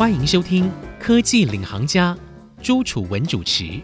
欢迎收听《科技领航家》，朱楚文主持。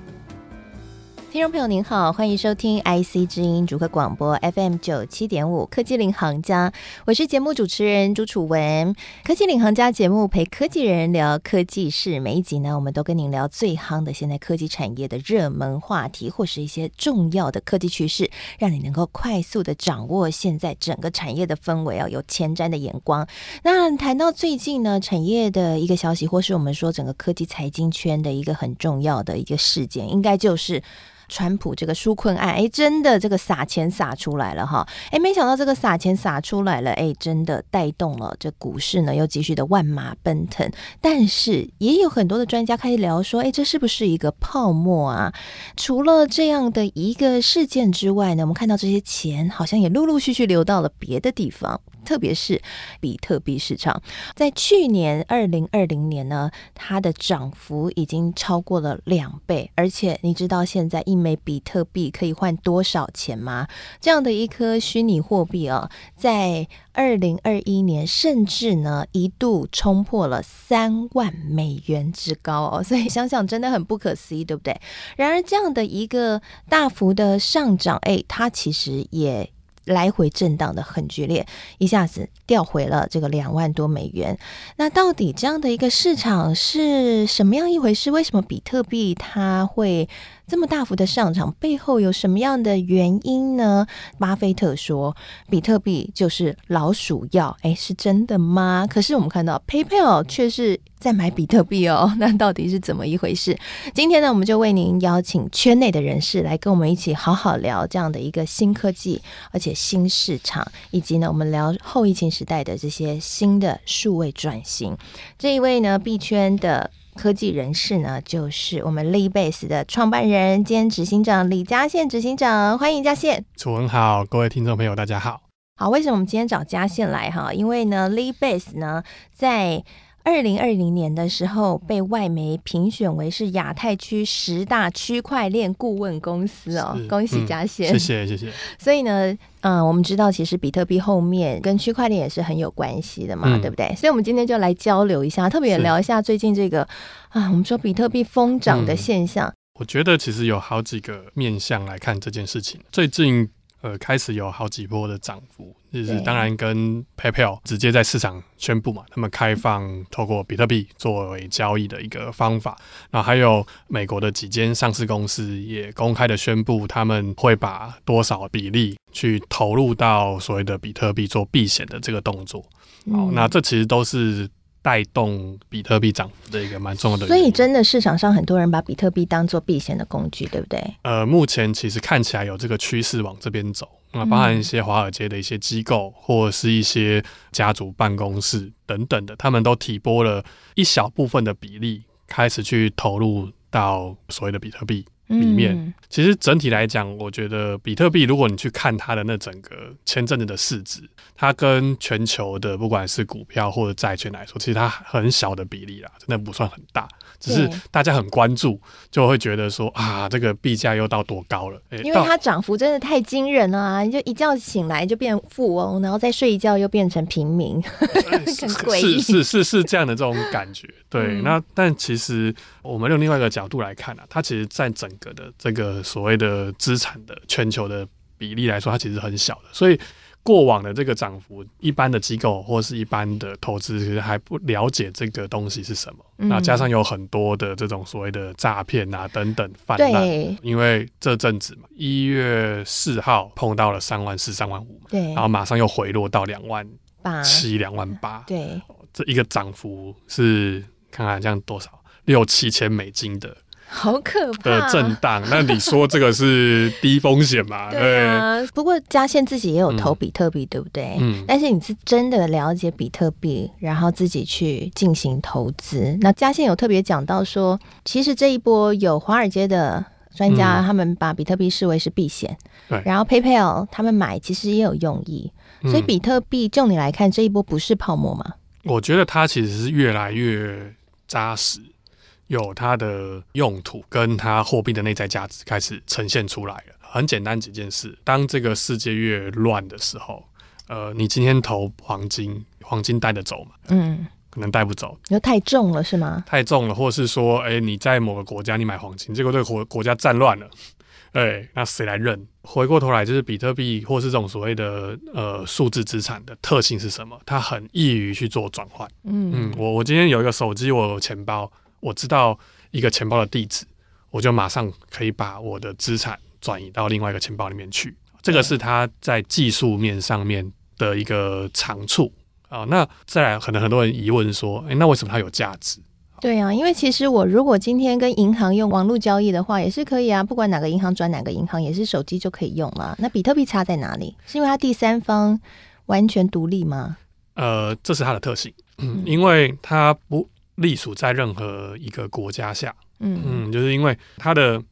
听众朋友您好，欢迎收听 IC 之音主客广播 FM 九七点五科技领航家，我是节目主持人朱楚文。科技领航家节目陪科技人聊科技事，每一集呢，我们都跟您聊最夯的现在科技产业的热门话题，或是一些重要的科技趋势，让你能够快速的掌握现在整个产业的氛围啊，有前瞻的眼光。那谈到最近呢，产业的一个消息，或是我们说整个科技财经圈的一个很重要的一个事件，应该就是。川普这个纾困案，哎，真的这个撒钱撒出来了哈，哎，没想到这个撒钱撒出来了，哎，真的带动了这股市呢，又继续的万马奔腾。但是也有很多的专家开始聊说，哎，这是不是一个泡沫啊？除了这样的一个事件之外呢，我们看到这些钱好像也陆陆续续流到了别的地方。特别是比特币市场，在去年二零二零年呢，它的涨幅已经超过了两倍。而且你知道现在一枚比特币可以换多少钱吗？这样的一颗虚拟货币啊，在二零二一年甚至呢一度冲破了三万美元之高哦。所以想想真的很不可思议，对不对？然而这样的一个大幅的上涨，哎，它其实也。来回震荡的很剧烈，一下子掉回了这个两万多美元。那到底这样的一个市场是什么样一回事？为什么比特币它会？这么大幅的上涨背后有什么样的原因呢？巴菲特说，比特币就是老鼠药，哎，是真的吗？可是我们看到 PayPal 却是在买比特币哦，那到底是怎么一回事？今天呢，我们就为您邀请圈内的人士来跟我们一起好好聊这样的一个新科技，而且新市场，以及呢，我们聊后疫情时代的这些新的数位转型。这一位呢，币圈的。科技人士呢，就是我们 Leebase 的创办人兼执行长李嘉宪执行长，欢迎嘉宪。楚文好，各位听众朋友，大家好。好，为什么我们今天找嘉宪来哈？因为呢，Leebase 呢，在二零二零年的时候被外媒评选为是亚太区十大区块链顾问公司哦，恭喜嘉宪，谢谢谢谢。所以呢。嗯，我们知道其实比特币后面跟区块链也是很有关系的嘛，对不对？所以，我们今天就来交流一下，特别聊一下最近这个啊，我们说比特币疯涨的现象。我觉得其实有好几个面向来看这件事情。最近。呃，开始有好几波的涨幅，就是当然跟 PayPal 直接在市场宣布嘛，他们开放透过比特币作为交易的一个方法。那还有美国的几间上市公司也公开的宣布，他们会把多少比例去投入到所谓的比特币做避险的这个动作。好，那这其实都是。带动比特币涨幅的一个蛮重要的，所以真的市场上很多人把比特币当做避险的工具，对不对？呃，目前其实看起来有这个趋势往这边走，那包含一些华尔街的一些机构或者是一些家族办公室等等的，他们都提拨了一小部分的比例，开始去投入到所谓的比特币。里面其实整体来讲，我觉得比特币，如果你去看它的那整个前阵子的市值，它跟全球的不管是股票或者债券来说，其实它很小的比例啦，真的不算很大。只是大家很关注，就会觉得说啊，这个币价又到多高了？因为它涨幅真的太惊人了啊！你就一觉醒来就变富翁，然后再睡一觉又变成平民，很诡异。是是是是这样的这种感觉。对，那但其实我们用另外一个角度来看啊，它其实在整个的这个所谓的资产的全球的比例来说，它其实很小的，所以。过往的这个涨幅，一般的机构或是一般的投资，其实还不了解这个东西是什么。那加上有很多的这种所谓的诈骗啊等等泛滥，因为这阵子嘛，一月四号碰到了三万四、三万五，对，然后马上又回落到两万七、两万八，对，这一个涨幅是看看这样多少六七千美金的。好可怕的震荡，那你说这个是低风险嘛？对啊。不过嘉宪自己也有投比特币，对不对？嗯。但是你是真的了解比特币，然后自己去进行投资。那嘉宪有特别讲到说，其实这一波有华尔街的专家，他们把比特币视为是避险。对。然后 PayPal 他们买其实也有用意，所以比特币就你来看，这一波不是泡沫吗？我觉得它其实是越来越扎实。有它的用途，跟它货币的内在价值开始呈现出来了。很简单几件事，当这个世界越乱的时候，呃，你今天投黄金，黄金带得走嘛？嗯。可能带不走，因为太重了是吗？太重了，或是说，哎、你在某个国家你买黄金，结果这个国国家战乱了，哎，那谁来认？回过头来，就是比特币或是这种所谓的呃数字资产的特性是什么？它很易于去做转换。嗯，嗯我我今天有一个手机，我有钱包，我知道一个钱包的地址，我就马上可以把我的资产转移到另外一个钱包里面去。这个是它在技术面上面的一个长处啊。那再来，可能很多人疑问说，诶，那为什么它有价值？对啊，因为其实我如果今天跟银行用网络交易的话，也是可以啊，不管哪个银行转哪个银行，也是手机就可以用了。那比特币差在哪里？是因为它第三方完全独立吗？呃，这是它的特性，嗯因为它不隶属在任何一个国家下，嗯嗯，就是因为它的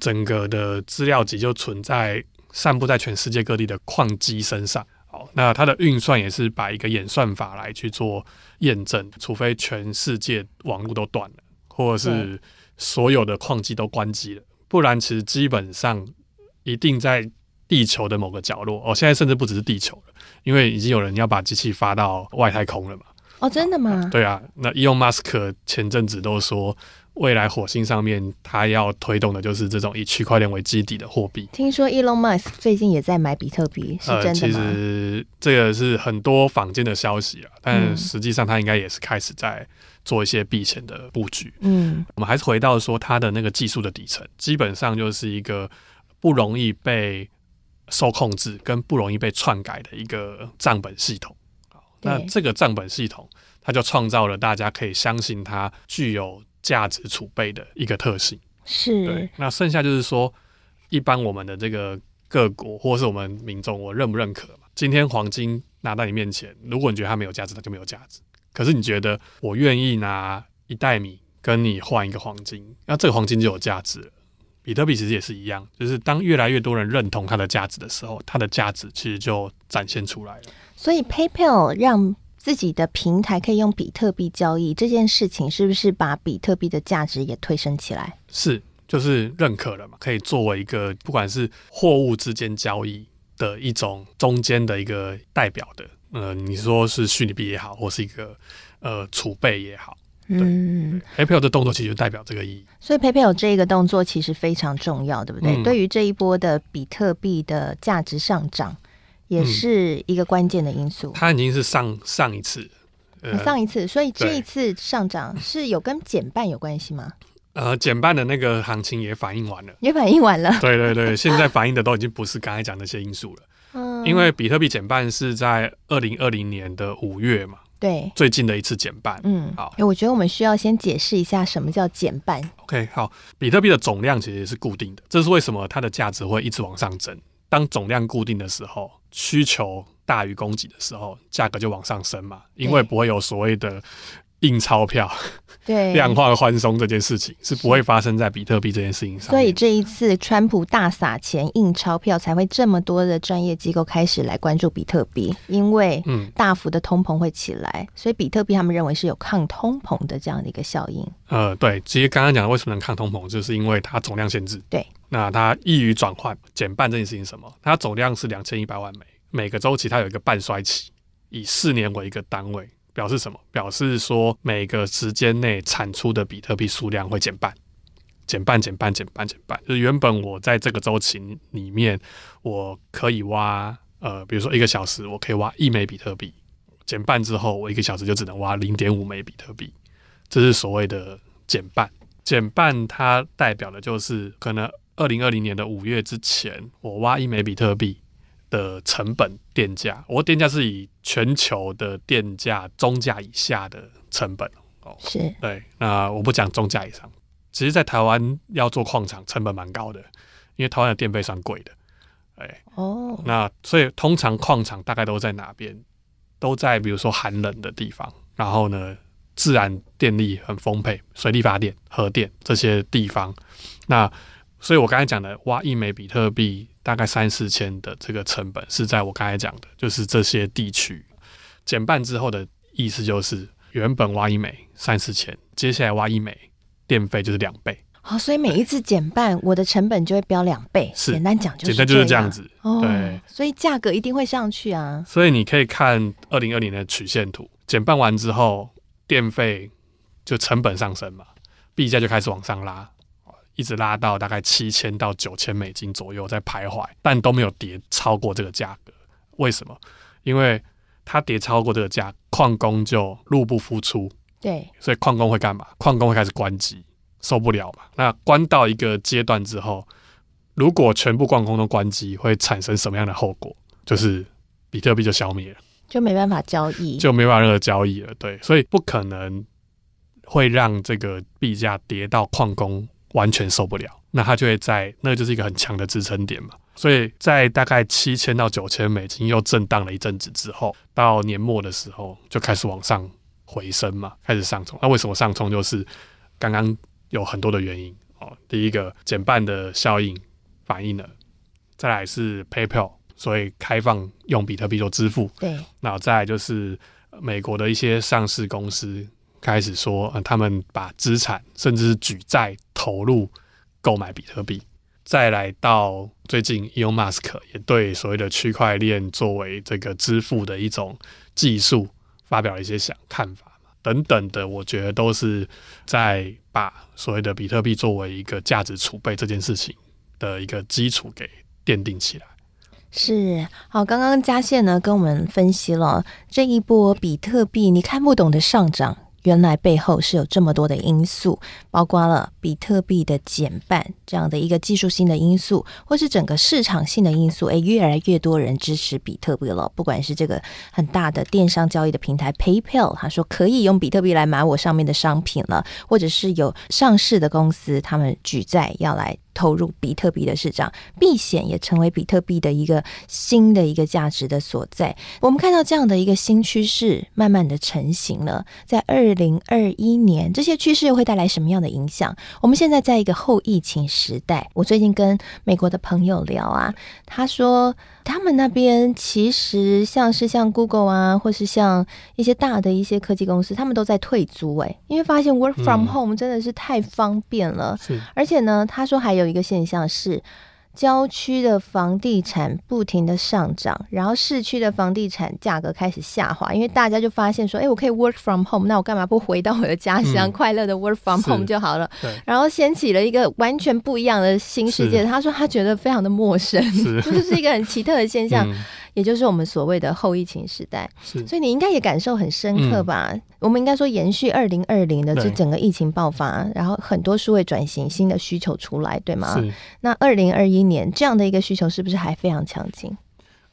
整个的资料集就存在散布在全世界各地的矿机身上。好，那它的运算也是把一个演算法来去做验证，除非全世界网络都断了，或者是所有的矿机都关机了，不然其实基本上一定在地球的某个角落。哦，现在甚至不只是地球了，因为已经有人要把机器发到外太空了嘛。哦，真的吗？对啊，那 Elon Musk 前阵子都说，未来火星上面他要推动的就是这种以区块链为基底的货币。听说 Elon Musk 最近也在买比特币，是真的呃其吗？实这个是很多坊间的消息啊，但嗯实际上他应该也是开始在做一些避险的布局。嗯我们还是回到说它的那个技术的底层，基本上就是一个不容易被受控制跟不容易被篡改的一个账本系统。好那这个账本系统，它就创造了大家可以相信它具有价值储备的一个特性。对是，那剩下就是说，一般我们的这个各国或是我们民众，我认不认可嘛？今天黄金拿到你面前，如果你觉得它没有价值，它就没有价值。可是你觉得我愿意拿一袋米跟你换一个黄金，那这个黄金就有价值了。比特币其实也是一样，就是当越来越多人认同它的价值的时候，它的价值其实就展现出来了。所以 PayPal 让自己的平台可以用比特币交易这件事情，是不是把比特币的价值也推升起来？是，就是认可了嘛，可以作为一个不管是货物之间交易的一种中间的一个代表的，呃，你说是虚拟币也好，或是一个呃储备也好嗯，，PayPal 的动作其实就代表这个意义。所以 PayPal 这一个动作其实非常重要，对不对？嗯对于这一波的比特币的价值上涨，也嗯是一个关键的因素。它已经是上上一次，呃上一次，所以这一次上涨是有跟减半有关系吗？呃减半的那个行情也反映完了。也反映完了，对对对，现在反映的都已经不是刚才讲那些因素了，嗯因为比特币减半是在二零二零年的五月嘛，对，最近的一次减半。嗯，好诶我觉得我们需要先解释一下什么叫减半。OK，好，比特币的总量其实是固定的，这是为什么它的价值会一直往上增。当总量固定的时候，需求大于供给的时候，价格就往上升嘛，因为不会有所谓的印钞票、对，量化宽松这件事情是不会发生在比特币这件事情上。所以这一次川普大撒钱印钞票，才会这么多的专业机构开始来关注比特币，因为嗯大幅的通膨会起来，所以比特币他们认为是有抗通膨的这样的一个效应。呃，对，其实刚刚讲的为什么能抗通膨，就是因为它总量限制。对，那它易于转换减半这件事情是什么？它总量是两千一百万枚，每个周期它有一个半衰期，以四年为一个单位，表示什么？表示说每个时间内产出的比特币数量会减半，减半，减半，减半，减半。就是原本我在这个周期里面，我可以挖呃，比如说一个小时我可以挖一枚比特币，减半之后，我一个小时就只能挖零点五枚比特币。这是所谓的减半。减半它代表的就是可能二零二零年的五月之前，我挖一枚比特币的成本电价，我电价是以全球的电价中价以下的成本哦。是，对，那我不讲中价以上。其实，在台湾要做矿场成本蛮高的，因为台湾的电费算贵的。哎，哦，那所以通常矿场大概都在哪边？都在比如说寒冷的地方，然后呢，自然电力很丰沛，水力发电、核电这些地方。那所以我刚才讲的挖一枚比特币大概三四千的这个成本，是在我刚才讲的，就是这些地区减半之后的意思就是，原本挖一枚三四千，接下来挖一枚电费就是两倍，好，所以每一次减半，我的成本就会飙两倍。是简单讲就是简单就是这样样。子。哦，对，所以价格一定会上去啊。所以你可以看二零二零的曲线图，减半完之后，电费就成本上升嘛，币价就开始往上拉，一直拉到大概七千到九千美金左右在徘徊，但都没有跌超过这个价格。为什么？因为它跌超过这个价，矿工就入不敷出，对，所以矿工会干嘛？矿工会开始关机，受不了嘛。那关到一个阶段之后，如果全部矿工都关机，会产生什么样的后果？就是比特币就消灭了。就没办法交易，就没办法任何交易了。对，所以不可能会让这个币价跌到矿工完全受不了，那它就会在那就是一个很强的支撑点嘛。所以在大概七千到九千美金又震荡了一阵子之后，到年末的时候就开始往上回升嘛，开始上冲。那为什么上冲？就是刚刚有很多的原因哦。第一个减半的效应反映了，再来是 PayPal。所以开放用比特币做支付，对，那再来就是美国的一些上市公司开始说，呃，他们把资产甚至是举债投入购买比特币，再来到最近，Elon Musk 也对所谓的区块链作为这个支付的一种技术发表了一些想看法等等的，我觉得都是在把所谓的比特币作为一个价值储备这件事情的一个基础给奠定起来。是好，刚刚嘉线呢跟我们分析了这一波比特币你看不懂的上涨。原来背后是有这么多的因素，包括了比特币的减半这样的一个技术性的因素，或是整个市场性的因素。诶，越来越多人支持比特币了，不管是这个很大的电商交易的平台 PayPal，他说可以用比特币来买我上面的商品了，或者是有上市的公司，他们举债要来投入比特币的市场，避险也成为比特币的一个新的一个价值的所在。我们看到这样的一个新趋势慢慢的成型了，在二。零二一年，这些趋势又会带来什么样的影响？我们现在在一个后疫情时代。我最近跟美国的朋友聊啊，他说他们那边其实像是像 Google 啊，或是像一些大的一些科技公司，他们都在退租哎，因为发现 Work from home 真的是太方便了。而且呢，他说还有一个现象是。郊区的房地产不停的上涨，然后市区的房地产价格开始下滑，因为大家就发现说，哎，我可以 work from home，那我干嘛不回到我的家乡，快乐的 work from home 就好了？然后掀起了一个完全不一样的新世界。他说他觉得非常的陌生，这 是一个很奇特的现象。也就是我们所谓的后疫情时代，所以你应该也感受很深刻吧？我们应该说延续二零二零的这整个疫情爆发，然后很多数位转型新的需求出来，对吗？那二零二一年这样的一个需求是不是还非常强劲？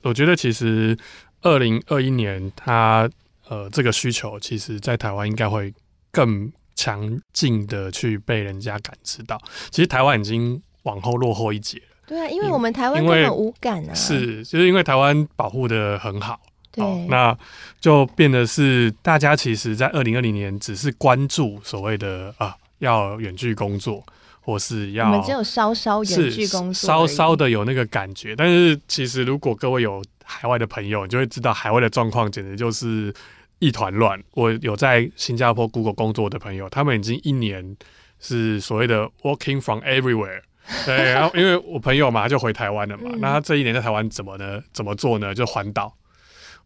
我觉得其实二零二一年它呃这个需求，其实在台湾应该会更强劲的去被人家感知到。其实台湾已经往后落后一截。对啊，因为我们台湾根本无感啊，是就是因为台湾保护的很好，对，那就变得是大家其实，在二零二零年只是关注所谓的啊，要远距工作，或是要我们只有稍稍远距工作，稍稍的有那个感觉，但是其实如果各位有海外的朋友，你就会知道海外的状况简直就是一团乱。我有在新加坡 Google 工作的朋友，他们已经一年是所谓的 Working from Everywhere。对，然后因为我朋友嘛，就回台湾了嘛。那他这一年在台湾怎么呢？怎么做呢？就环岛，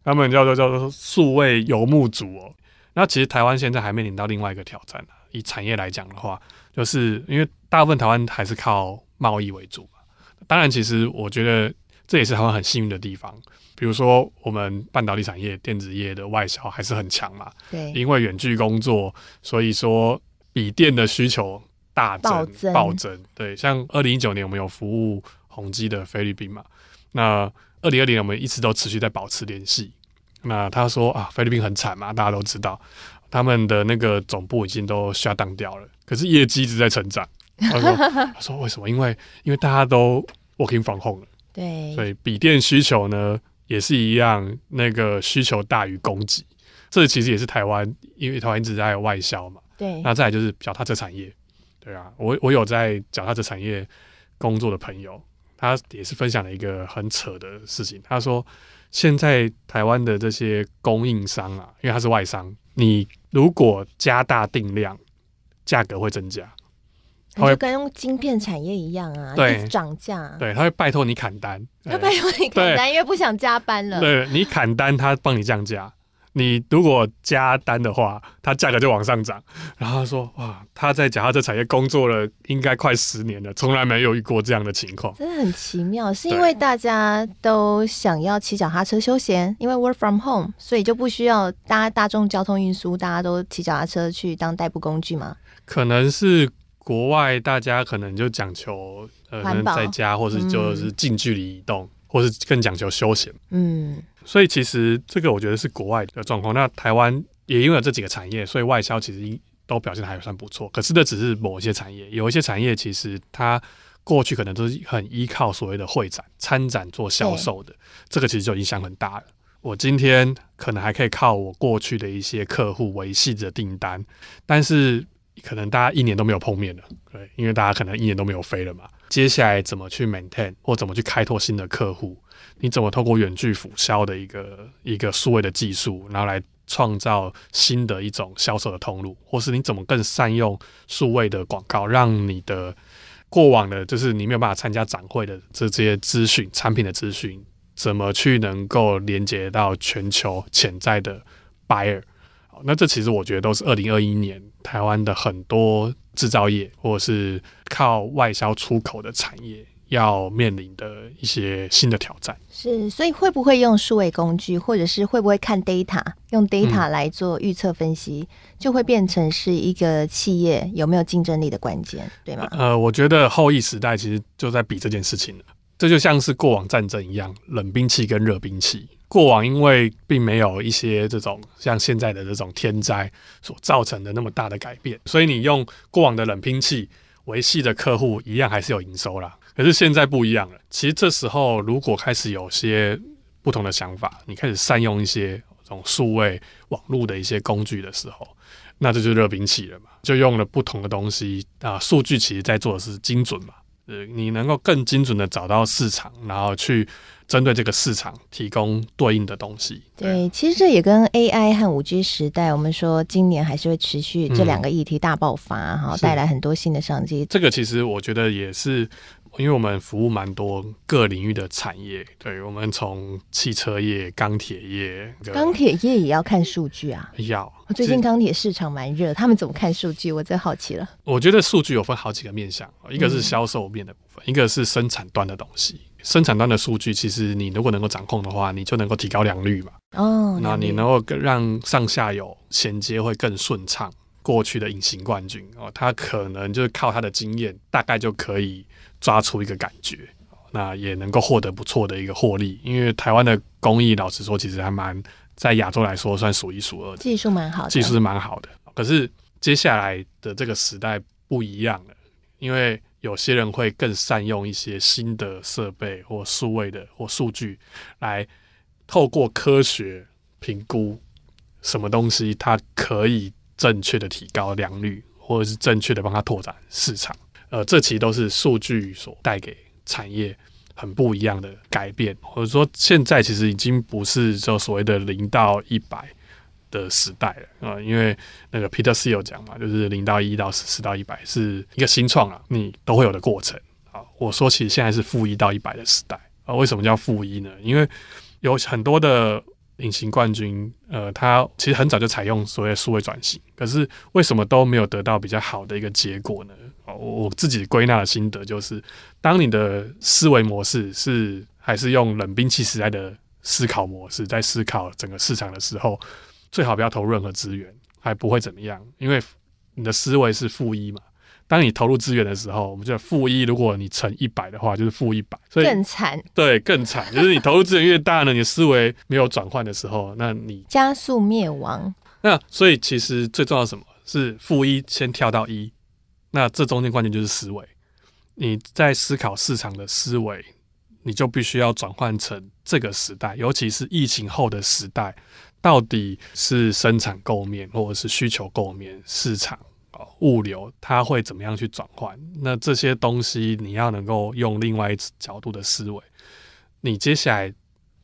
他们叫做叫做数位游牧族哦。那其实台湾现在还面临到另外一个挑战呢。以产业来讲的话，就是因为大部分台湾还是靠贸易为主嘛。当然，其实我觉得这也是台湾很幸运的地方。比如说，我们半导体产业、电子业的外销还是很强嘛。对，因为远距工作，所以说笔电的需求。大增暴增，对，像二零一九年我们有服务宏基的菲律宾嘛，那二零二零年我们一直都持续在保持联系。那他说啊，菲律宾很惨嘛，大家都知道，他们的那个总部已经都下档掉了，可是业绩一直在成长。他说，他说为什么？因为因为大家都 working from home 了，对，所以笔电需求呢也是一样，那个需求大于供给。这其实也是台湾，因为台湾一直在外销嘛，对，那再来就是脚踏车产业。对啊，我我有在脚踏车产业工作的朋友，他也是分享了一个很扯的事情。他说，现在台湾的这些供应商啊，因为他是外商，你如果加大定量，价格会增加。就跟用晶片产业一样啊，对，涨价。对，他会拜托你砍单，他拜托你砍单，因为不想加班了。对你砍单，他帮你降价。你如果加单的话，它价格就往上涨。然后他说哇，他在脚踏车产业工作了应该快十年了，从来没有遇过这样的情况。真的很奇妙，是因为大家都想要骑脚踏车休闲，因为 work from home，所以就不需要搭大众交通运输，大家都骑脚踏车去当代步工具吗？可能是国外大家可能就讲求呃，在家或是就是近距离移动，或是更讲求休闲。嗯，所以其实这个我觉得是国外的状况。那台湾也因为有这几个产业，所以外销其实都表现得还算不错。可是这只是某一些产业，有一些产业其实它过去可能都是很依靠所谓的会展、参展做销售的，这个其实就影响很大了。我今天可能还可以靠我过去的一些客户维系着订单，但是可能大家一年都没有碰面了，对，因为大家可能一年都没有飞了嘛。接下来怎么去 maintain 或怎么去开拓新的客户？你怎么透过远距辅销的一个一个数位的技术，然后来创造新的一种销售的通路，或是你怎么更善用数位的广告，让你的过往的，就是你没有办法参加展会的这些资讯、产品的资讯，怎么去能够连接到全球潜在的 buyer？好，那这其实我觉得都是二零二一年台湾的很多制造业或者是靠外销出口的产业要面临的一些新的挑战。是，所以会不会用数位工具，或者是会不会看 data，用 data 来做预测分析，就会变成是一个企业有没有竞争力的关键，对吗？呃，我觉得后疫时代其实就在比这件事情了。这就像是过往战争一样，冷兵器跟热兵器。过往因为并没有一些这种像现在的这种天灾所造成的那么大的改变，所以你用过往的冷兵器维系的客户一样还是有营收啦。可是现在不一样了，其实这时候如果开始有些不同的想法，你开始善用一些这种数位网络的一些工具的时候，那这就是热兵器了嘛，就用了不同的东西啊，数据其实在做的是精准嘛。呃，你能够更精准的找到市场，然后去针对这个市场提供对应的东西。对，其实这也跟 AI 和五 G 时代，我们说今年还是会持续这两个议题大爆发哈，是带来很多新的商机。这个其实我觉得也是，因为我们服务蛮多各领域的产业，对我们从汽车业、钢铁业、钢铁业也要看数据啊。要最近钢铁市场蛮热，他们怎么看数据？我真好奇了。我觉得数据有分好几个面向，一个是销售面的部分，一个是生产端的东西。生产端的数据，其实你如果能够掌控的话，你就能够提高良率嘛。哦，那你能够更让上下游衔接会更顺畅。过去的隐形冠军哦，他可能就是靠他的经验，大概就可以抓出一个感觉，那也能够获得不错的一个获利。因为台湾的工艺，老实说，其实还蛮在亚洲来说算数一数二的，技术蛮好的，技术是蛮好的。可是接下来的这个时代不一样了，因为有些人会更善用一些新的设备或数位的或数据，来透过科学评估什么东西它可以正确的提高良率，或者是正确的帮它拓展市场。呃，这其实都是数据所带给产业很不一样的改变，或者说现在其实已经不是就所谓的零到一百的时代了啊、因为那个 Peter Thiel 讲嘛，就是零到一到十，十到一百是一个新创啊，你都会有的过程啊。我说其实现在是负一到一百的时代啊，为什么叫负一呢？因为有很多的隐形冠军，呃，他其实很早就采用所谓数位转型，可是为什么都没有得到比较好的一个结果呢？我我自己归纳的心得就是，当你的思维模式是还是用冷兵器时代的思考模式在思考整个市场的时候，最好不要投任何资源，还不会怎么样，因为你的思维是负一嘛。当你投入资源的时候，我们就负一，如果你乘一百的话，就是负一百，所以更惨，对更惨，就是你投入资源越大呢，你的思维没有转换的时候，那你加速灭亡。那所以其实最重要的什么是负一先跳到一，那这中间关键就是思维。你在思考市场的思维，你就必须要转换成这个时代，尤其是疫情后的时代，到底是生产构面或者是需求构面市场。物流它会怎么样去转换？那这些东西你要能够用另外一角度的思维，你接下来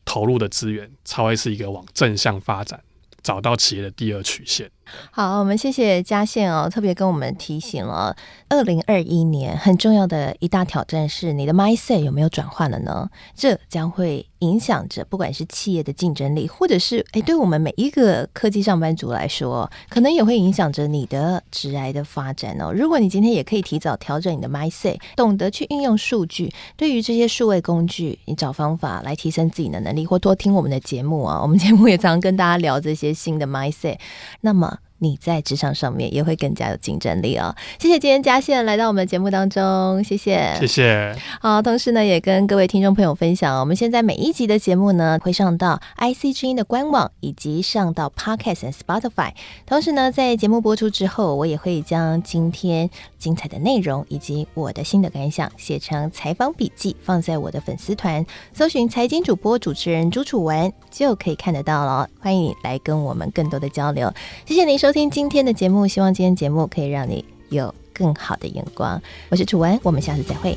投入的资源才会是一个往正向发展，找到企业的第二曲线。好，我们谢谢嘉宪哦，特别跟我们提醒了，二零二一年很重要的一大挑战是你的 mindset 有没有转换了呢？这将会影响着不管是企业的竞争力，或者是诶，对我们每一个科技上班族来说，可能也会影响着你的职癌的发展哦。如果你今天也可以提早调整你的 mindset，懂得去运用数据，对于这些数位工具，你找方法来提升自己的能力，或多听我们的节目啊，我们节目也常常跟大家聊这些新的 mindset，那么。你在职场上面也会更加有竞争力哦。谢谢今天嘉宪来到我们的节目当中，谢谢，谢谢。好，同时呢，也跟各位听众朋友分享，我们现在每一集的节目呢，会上到 IC 之音的官网，以及上到 Podcast 和 Spotify。同时呢，在节目播出之后，我也会将今天精彩的内容以及我的心得感想写成采访笔记，放在我的粉丝团，搜寻财经主播主持人朱楚文就可以看得到了。欢迎你来跟我们更多的交流。谢谢您收。听今天的节目，希望今天节目可以让你有更好的眼光。我是楚文，我们下次再会。